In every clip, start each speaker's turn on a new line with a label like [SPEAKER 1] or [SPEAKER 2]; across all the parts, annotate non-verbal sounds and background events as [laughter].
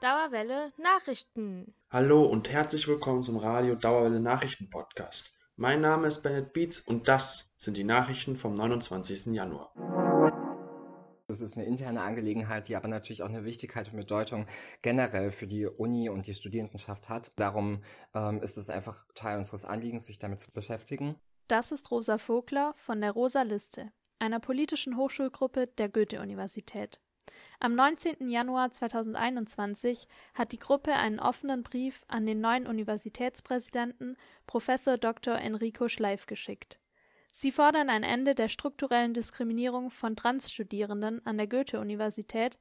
[SPEAKER 1] Dauerwelle Nachrichten.
[SPEAKER 2] Hallo und herzlich willkommen zum Radio Dauerwelle Nachrichten Podcast. Mein Name ist Bennett Beats und das sind die Nachrichten vom 29. Januar.
[SPEAKER 3] Das ist eine interne Angelegenheit, die aber natürlich auch eine Wichtigkeit und Bedeutung generell für die Uni und die Studierendenschaft hat. Darum ähm, ist es einfach Teil unseres Anliegens, sich damit zu beschäftigen.
[SPEAKER 1] Das ist Rosa Vogler von der Rosa Liste, einer politischen Hochschulgruppe der Goethe-Universität. Am 19. Januar 2021 hat die Gruppe einen offenen Brief an den neuen Universitätspräsidenten Prof. Dr. Enrico Schleif geschickt. Sie fordern ein Ende der strukturellen Diskriminierung von Transstudierenden an der Goethe-Universität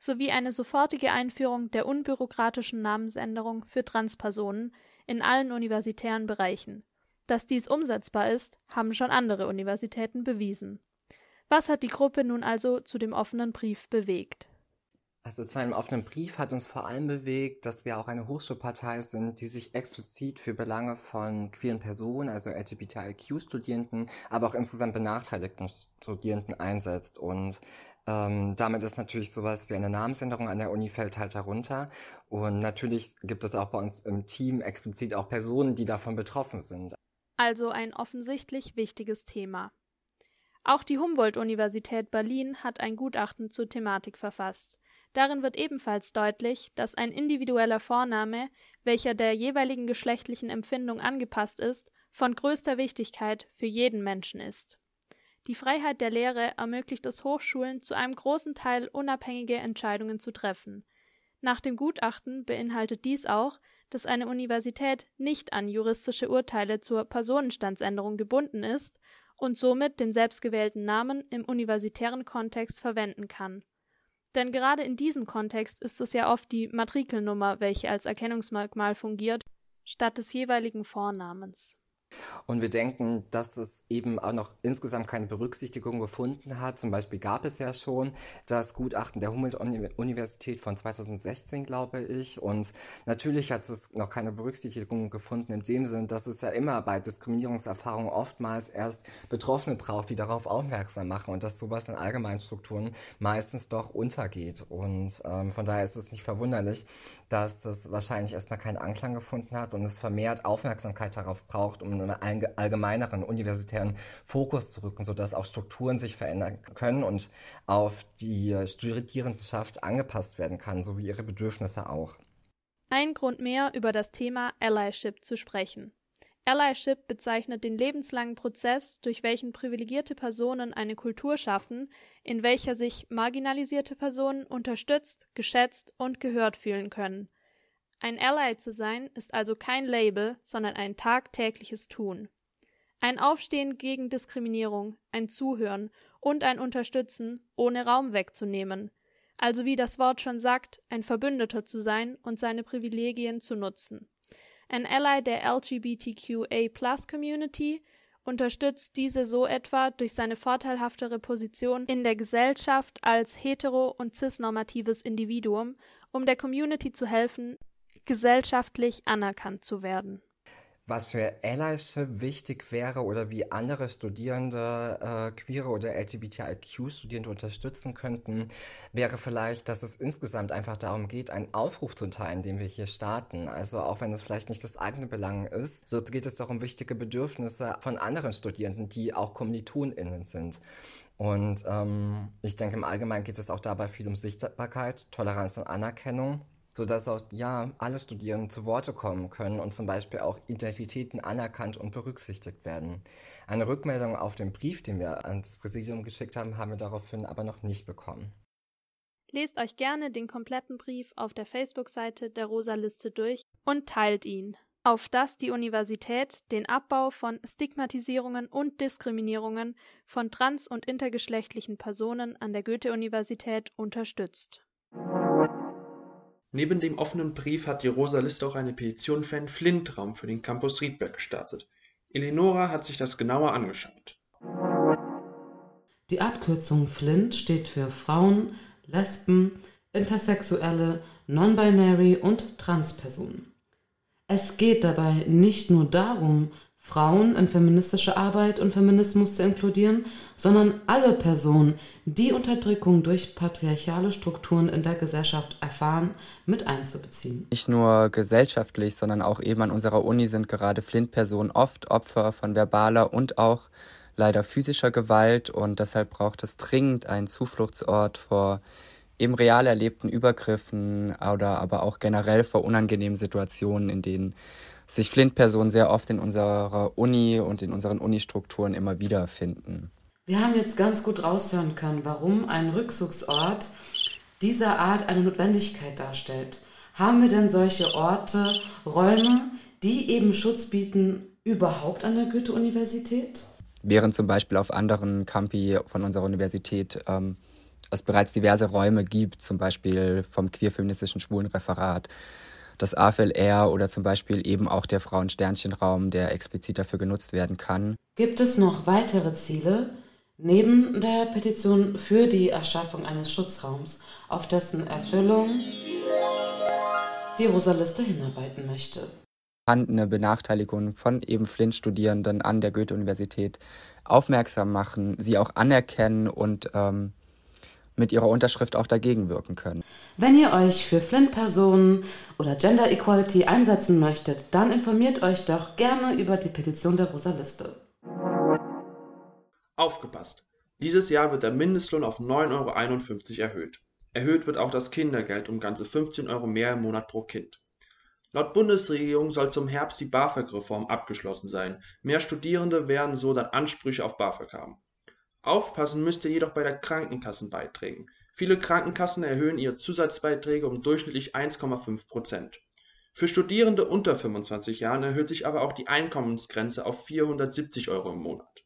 [SPEAKER 1] sowie eine sofortige Einführung der unbürokratischen Namensänderung für Transpersonen in allen universitären Bereichen. Dass dies umsetzbar ist, haben schon andere Universitäten bewiesen. Was hat die Gruppe nun also zu dem offenen Brief bewegt?
[SPEAKER 3] Also zu einem offenen Brief hat uns vor allem bewegt, dass wir auch eine Hochschulpartei sind, die sich explizit für Belange von queeren Personen, also LGBTIQ-Studierenden, aber auch insgesamt benachteiligten Studierenden einsetzt. Und ähm, damit ist natürlich sowas wie eine Namensänderung an der Uni fällt halt darunter. Und natürlich gibt es auch bei uns im Team explizit auch Personen, die davon betroffen sind.
[SPEAKER 1] Also ein offensichtlich wichtiges Thema. Auch die Humboldt-Universität Berlin hat ein Gutachten zur Thematik verfasst. Darin wird ebenfalls deutlich, dass ein individueller Vorname, welcher der jeweiligen geschlechtlichen Empfindung angepasst ist, von größter Wichtigkeit für jeden Menschen ist. Die Freiheit der Lehre ermöglicht es Hochschulen, zu einem großen Teil unabhängige Entscheidungen zu treffen. Nach dem Gutachten beinhaltet dies auch, dass eine Universität nicht an juristische Urteile zur Personenstandsänderung gebunden ist und somit den selbstgewählten Namen im universitären Kontext verwenden kann. Denn gerade in diesem Kontext ist es ja oft die Matrikelnummer, welche als Erkennungsmerkmal fungiert, statt des jeweiligen Vornamens.
[SPEAKER 3] Und wir denken, dass es eben auch noch insgesamt keine Berücksichtigung gefunden hat. Zum Beispiel gab es ja schon das Gutachten der Humboldt-Universität von 2016, glaube ich. Und natürlich hat es noch keine Berücksichtigung gefunden in dem Sinn, dass es ja immer bei Diskriminierungserfahrungen oftmals erst Betroffene braucht, die darauf aufmerksam machen und dass sowas in allgemeinen Strukturen meistens doch untergeht. Und ähm, von daher ist es nicht verwunderlich, dass das wahrscheinlich erstmal keinen Anklang gefunden hat und es vermehrt Aufmerksamkeit darauf braucht, um einen allgemeineren universitären Fokus zu rücken, sodass auch Strukturen sich verändern können und auf die Studierendenschaft angepasst werden kann, sowie ihre Bedürfnisse auch.
[SPEAKER 1] Ein Grund mehr, über das Thema Allyship zu sprechen. Allyship bezeichnet den lebenslangen Prozess, durch welchen privilegierte Personen eine Kultur schaffen, in welcher sich marginalisierte Personen unterstützt, geschätzt und gehört fühlen können. Ein Ally zu sein ist also kein Label, sondern ein tagtägliches Tun. Ein Aufstehen gegen Diskriminierung, ein Zuhören und ein Unterstützen, ohne Raum wegzunehmen. Also wie das Wort schon sagt, ein Verbündeter zu sein und seine Privilegien zu nutzen. Ein Ally der LGBTQA-Plus-Community unterstützt diese so etwa durch seine vorteilhaftere Position in der Gesellschaft als hetero- und cisnormatives Individuum, um der Community zu helfen, gesellschaftlich anerkannt zu werden.
[SPEAKER 3] Was für Allyship wichtig wäre oder wie andere Studierende, äh, queere oder LGBTIQ-Studierende unterstützen könnten, wäre vielleicht, dass es insgesamt einfach darum geht, einen Aufruf zu teilen, den wir hier starten. Also auch wenn es vielleicht nicht das eigene Belang ist, so geht es doch um wichtige Bedürfnisse von anderen Studierenden, die auch KommilitonInnen sind. Und ähm, ich denke, im Allgemeinen geht es auch dabei viel um Sichtbarkeit, Toleranz und Anerkennung sodass auch ja alle Studierenden zu Worte kommen können und zum Beispiel auch Identitäten anerkannt und berücksichtigt werden. Eine Rückmeldung auf den Brief, den wir ans Präsidium geschickt haben, haben wir daraufhin aber noch nicht bekommen.
[SPEAKER 1] Lest euch gerne den kompletten Brief auf der Facebook-Seite der Rosa Liste durch und teilt ihn, auf dass die Universität den Abbau von Stigmatisierungen und Diskriminierungen von trans- und intergeschlechtlichen Personen an der Goethe-Universität unterstützt.
[SPEAKER 2] Neben dem offenen Brief hat die Rosa Liste auch eine Petition für einen Flintraum für den Campus Riedberg gestartet. Eleonora hat sich das genauer angeschaut.
[SPEAKER 4] Die Abkürzung Flint steht für Frauen, Lesben, Intersexuelle, Non-Binary und Transpersonen. Es geht dabei nicht nur darum, Frauen in feministische Arbeit und Feminismus zu inkludieren, sondern alle Personen, die Unterdrückung durch patriarchale Strukturen in der Gesellschaft erfahren, mit einzubeziehen.
[SPEAKER 5] Nicht nur gesellschaftlich, sondern auch eben an unserer Uni sind gerade Flint-Personen oft Opfer von verbaler und auch leider physischer Gewalt und deshalb braucht es dringend einen Zufluchtsort vor eben real erlebten Übergriffen oder aber auch generell vor unangenehmen Situationen, in denen sich Flint-Personen sehr oft in unserer Uni und in unseren Unistrukturen immer wieder finden.
[SPEAKER 4] Wir haben jetzt ganz gut raushören können, warum ein Rückzugsort dieser Art eine Notwendigkeit darstellt. Haben wir denn solche Orte, Räume, die eben Schutz bieten, überhaupt an der Goethe-Universität?
[SPEAKER 5] Während zum Beispiel auf anderen Campi von unserer Universität ähm, es bereits diverse Räume gibt, zum Beispiel vom queer-feministischen Schwulenreferat, das AFLR oder zum Beispiel eben auch der Frauen-Sternchen-Raum, der explizit dafür genutzt werden kann.
[SPEAKER 4] Gibt es noch weitere Ziele neben der Petition für die Erschaffung eines Schutzraums, auf dessen Erfüllung die Rosa-Liste hinarbeiten möchte?
[SPEAKER 5] Vorhandene Benachteiligung von eben Flint-Studierenden an der Goethe-Universität aufmerksam machen, sie auch anerkennen und ähm, mit ihrer Unterschrift auch dagegen wirken können.
[SPEAKER 4] Wenn ihr euch für Flint-Personen oder Gender Equality einsetzen möchtet, dann informiert euch doch gerne über die Petition der Rosa Liste.
[SPEAKER 2] Aufgepasst! Dieses Jahr wird der Mindestlohn auf 9,51 Euro erhöht. Erhöht wird auch das Kindergeld um ganze 15 Euro mehr im Monat pro Kind. Laut Bundesregierung soll zum Herbst die BAföG-Reform abgeschlossen sein. Mehr Studierende werden so dann Ansprüche auf BAföG haben. Aufpassen müsst ihr jedoch bei der Krankenkassenbeiträgen. Viele Krankenkassen erhöhen ihre Zusatzbeiträge um durchschnittlich 1,5 Prozent. Für Studierende unter 25 Jahren erhöht sich aber auch die Einkommensgrenze auf 470 Euro im Monat.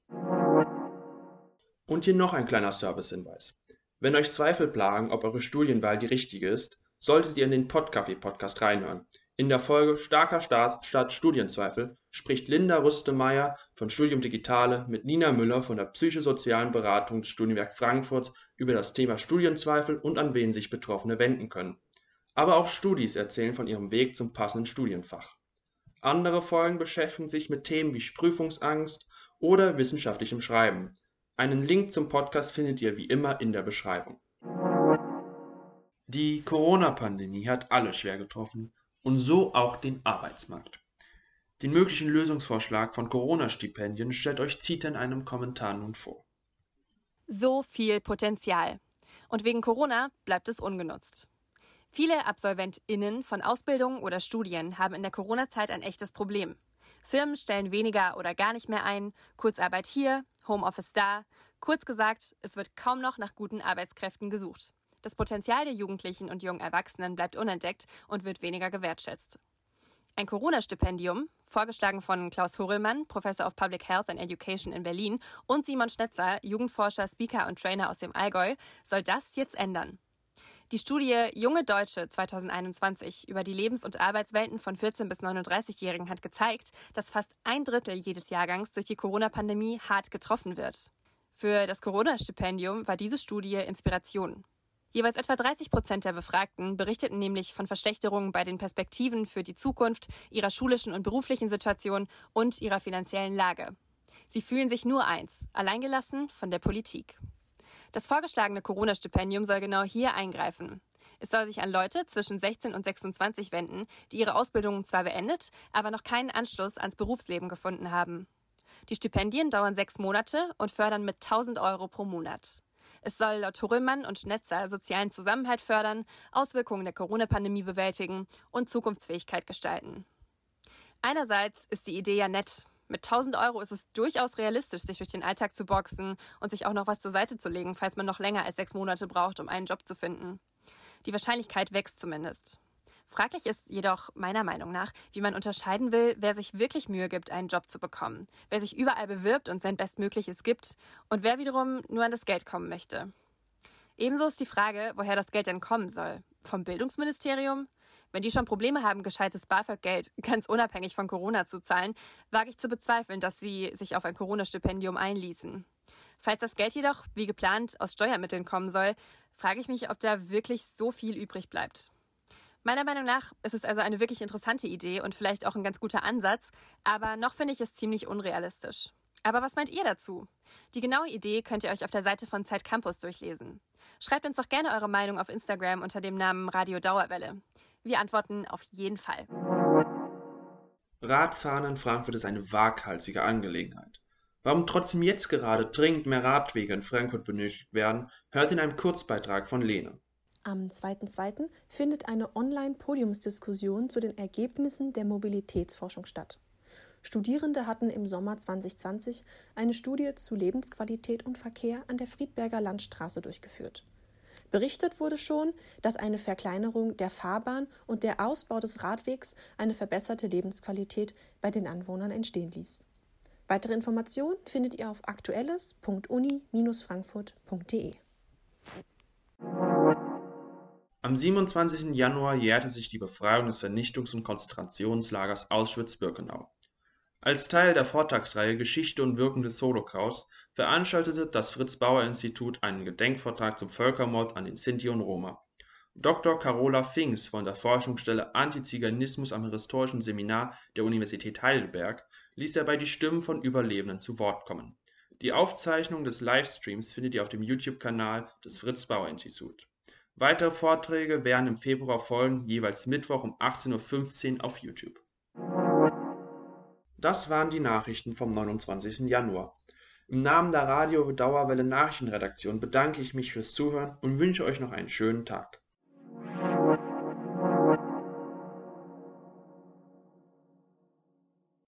[SPEAKER 2] Und hier noch ein kleiner Servicehinweis. Wenn euch Zweifel plagen, ob eure Studienwahl die richtige ist, solltet ihr in den Podcafé-Podcast reinhören. In der Folge Starker Start statt Studienzweifel spricht Linda Rüstemeyer von Studium Digitale mit Nina Müller von der psychosozialen Beratung des Studienwerk Frankfurts über das Thema Studienzweifel und an wen sich Betroffene wenden können. Aber auch Studis erzählen von ihrem Weg zum passenden Studienfach. Andere Folgen beschäftigen sich mit Themen wie Prüfungsangst oder wissenschaftlichem Schreiben. Einen Link zum Podcast findet ihr wie immer in der Beschreibung. Die Corona-Pandemie hat alle schwer getroffen und so auch den Arbeitsmarkt. Den möglichen Lösungsvorschlag von Corona-Stipendien stellt euch Zita in einem Kommentar nun vor.
[SPEAKER 6] So viel Potenzial. Und wegen Corona bleibt es ungenutzt. Viele AbsolventInnen von Ausbildungen oder Studien haben in der Corona-Zeit ein echtes Problem. Firmen stellen weniger oder gar nicht mehr ein, Kurzarbeit hier, Homeoffice da. Kurz gesagt, es wird kaum noch nach guten Arbeitskräften gesucht. Das Potenzial der Jugendlichen und jungen Erwachsenen bleibt unentdeckt und wird weniger gewertschätzt. Ein Corona-Stipendium, vorgeschlagen von Klaus Horelmann, Professor of Public Health and Education in Berlin, und Simon Schnetzer, Jugendforscher, Speaker und Trainer aus dem Allgäu, soll das jetzt ändern. Die Studie Junge Deutsche 2021 über die Lebens- und Arbeitswelten von 14- bis 39-Jährigen hat gezeigt, dass fast ein Drittel jedes Jahrgangs durch die Corona-Pandemie hart getroffen wird. Für das Corona-Stipendium war diese Studie Inspiration. Jeweils etwa 30 Prozent der Befragten berichteten nämlich von Verschlechterungen bei den Perspektiven für die Zukunft, ihrer schulischen und beruflichen Situation und ihrer finanziellen Lage. Sie fühlen sich nur eins, alleingelassen von der Politik. Das vorgeschlagene Corona-Stipendium soll genau hier eingreifen. Es soll sich an Leute zwischen 16 und 26 wenden, die ihre Ausbildung zwar beendet, aber noch keinen Anschluss ans Berufsleben gefunden haben. Die Stipendien dauern sechs Monate und fördern mit 1000 Euro pro Monat. Es soll laut Horrellmann und Schnetzer sozialen Zusammenhalt fördern, Auswirkungen der Corona-Pandemie bewältigen und Zukunftsfähigkeit gestalten. Einerseits ist die Idee ja nett. Mit 1000 Euro ist es durchaus realistisch, sich durch den Alltag zu boxen und sich auch noch was zur Seite zu legen, falls man noch länger als sechs Monate braucht, um einen Job zu finden. Die Wahrscheinlichkeit wächst zumindest. Fraglich ist jedoch meiner Meinung nach, wie man unterscheiden will, wer sich wirklich Mühe gibt, einen Job zu bekommen, wer sich überall bewirbt und sein Bestmögliches gibt und wer wiederum nur an das Geld kommen möchte. Ebenso ist die Frage, woher das Geld denn kommen soll. Vom Bildungsministerium? Wenn die schon Probleme haben, gescheites BAföG-Geld [laughs] ganz unabhängig von Corona zu zahlen, wage ich zu bezweifeln, dass sie sich auf ein Corona-Stipendium einließen. Falls das Geld jedoch, wie geplant, aus Steuermitteln kommen soll, frage ich mich, ob da wirklich so viel übrig bleibt. Meiner Meinung nach ist es also eine wirklich interessante Idee und vielleicht auch ein ganz guter Ansatz, aber noch finde ich es ziemlich unrealistisch. Aber was meint ihr dazu? Die genaue Idee könnt ihr euch auf der Seite von Zeit Campus durchlesen. Schreibt uns doch gerne eure Meinung auf Instagram unter dem Namen Radio Dauerwelle. Wir antworten auf jeden Fall.
[SPEAKER 2] Radfahren in Frankfurt ist eine waghalsige Angelegenheit. Warum trotzdem jetzt gerade dringend mehr Radwege in Frankfurt benötigt werden, hört in einem Kurzbeitrag von Lene.
[SPEAKER 7] Am 2.2. findet eine Online-Podiumsdiskussion zu den Ergebnissen der Mobilitätsforschung statt. Studierende hatten im Sommer 2020 eine Studie zu Lebensqualität und Verkehr an der Friedberger Landstraße durchgeführt. Berichtet wurde schon, dass eine Verkleinerung der Fahrbahn und der Ausbau des Radwegs eine verbesserte Lebensqualität bei den Anwohnern entstehen ließ. Weitere Informationen findet ihr auf aktuelles.uni-frankfurt.de.
[SPEAKER 2] Am 27. Januar jährte sich die Befreiung des Vernichtungs- und Konzentrationslagers Auschwitz-Birkenau. Als Teil der Vortragsreihe Geschichte und Wirken des Holocaust veranstaltete das Fritz-Bauer-Institut einen Gedenkvortrag zum Völkermord an den Sinti und Roma. Dr. Carola Finks von der Forschungsstelle Antiziganismus am Historischen Seminar der Universität Heidelberg ließ dabei die Stimmen von Überlebenden zu Wort kommen. Die Aufzeichnung des Livestreams findet ihr auf dem YouTube-Kanal des Fritz-Bauer-Institut. Weitere Vorträge werden im Februar folgen, jeweils Mittwoch um 18.15 Uhr auf YouTube. Das waren die Nachrichten vom 29. Januar. Im Namen der Radio Dauerwelle Nachrichtenredaktion bedanke ich mich fürs Zuhören und wünsche euch noch einen schönen Tag.